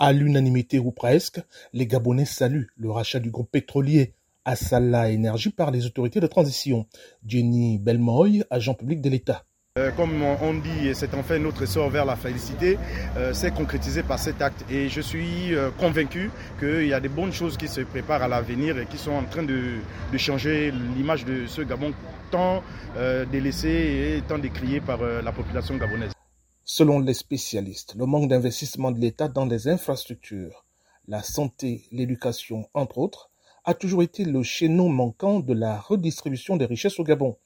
À l'unanimité ou presque, les Gabonais saluent le rachat du groupe pétrolier Assala Énergie par les autorités de transition. Jenny Belmoy, agent public de l'État. Euh, comme on dit, c'est en fait notre sort vers la félicité, euh, c'est concrétisé par cet acte. Et je suis euh, convaincu qu'il y a des bonnes choses qui se préparent à l'avenir et qui sont en train de changer l'image de ce Gabon tant délaissé et tant décrié par la population gabonaise. Selon les spécialistes, le manque d'investissement de l'État dans les infrastructures, la santé, l'éducation, entre autres, a toujours été le chaînon manquant de la redistribution des richesses au Gabon.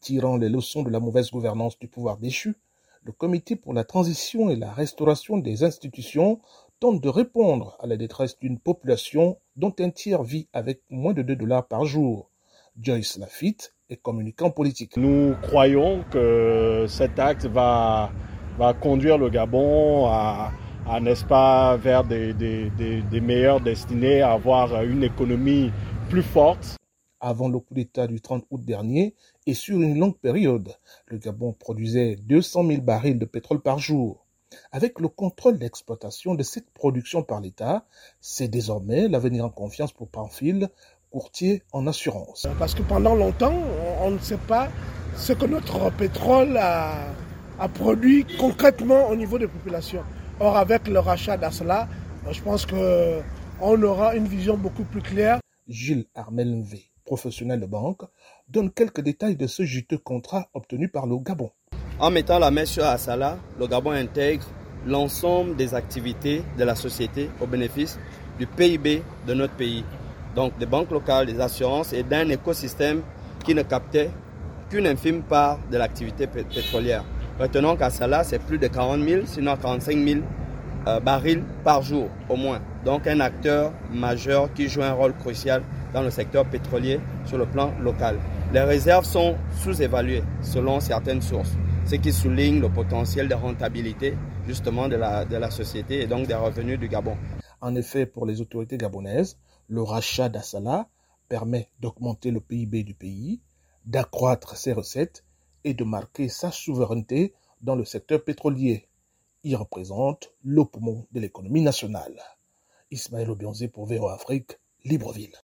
Tirant les leçons de la mauvaise gouvernance du pouvoir déchu, le Comité pour la transition et la restauration des institutions tente de répondre à la détresse d'une population dont un tiers vit avec moins de 2 dollars par jour. Joyce Lafitte est communicant politique. Nous croyons que cet acte va, va conduire le Gabon à, n'est-ce pas, vers des, des, des, des meilleures destinées, à avoir une économie plus forte avant le coup d'État du 30 août dernier et sur une longue période. Le Gabon produisait 200 000 barils de pétrole par jour. Avec le contrôle d'exploitation de cette production par l'État, c'est désormais l'avenir en confiance pour Panfil, courtier en assurance. Parce que pendant longtemps, on ne sait pas ce que notre pétrole a, produit concrètement au niveau des populations. Or, avec le rachat d'Asla, je pense qu'on aura une vision beaucoup plus claire. Gilles Armel professionnel de banque, donne quelques détails de ce juteux contrat obtenu par le Gabon. En mettant la main sur Assala, le Gabon intègre l'ensemble des activités de la société au bénéfice du PIB de notre pays. Donc des banques locales, des assurances et d'un écosystème qui ne captait qu'une infime part de l'activité pétrolière. Retenons qu'à Salah, c'est plus de 40 000, sinon 45 000 euh, barils par jour au moins. Donc un acteur majeur qui joue un rôle crucial dans le secteur pétrolier sur le plan local. Les réserves sont sous-évaluées selon certaines sources, ce qui souligne le potentiel de rentabilité justement de la, de la société et donc des revenus du Gabon. En effet, pour les autorités gabonaises, le rachat d'Assala permet d'augmenter le PIB du pays, d'accroître ses recettes et de marquer sa souveraineté dans le secteur pétrolier. Il représente le poumon de l'économie nationale. Ismaël Obionzé pour VO Afrique, Libreville.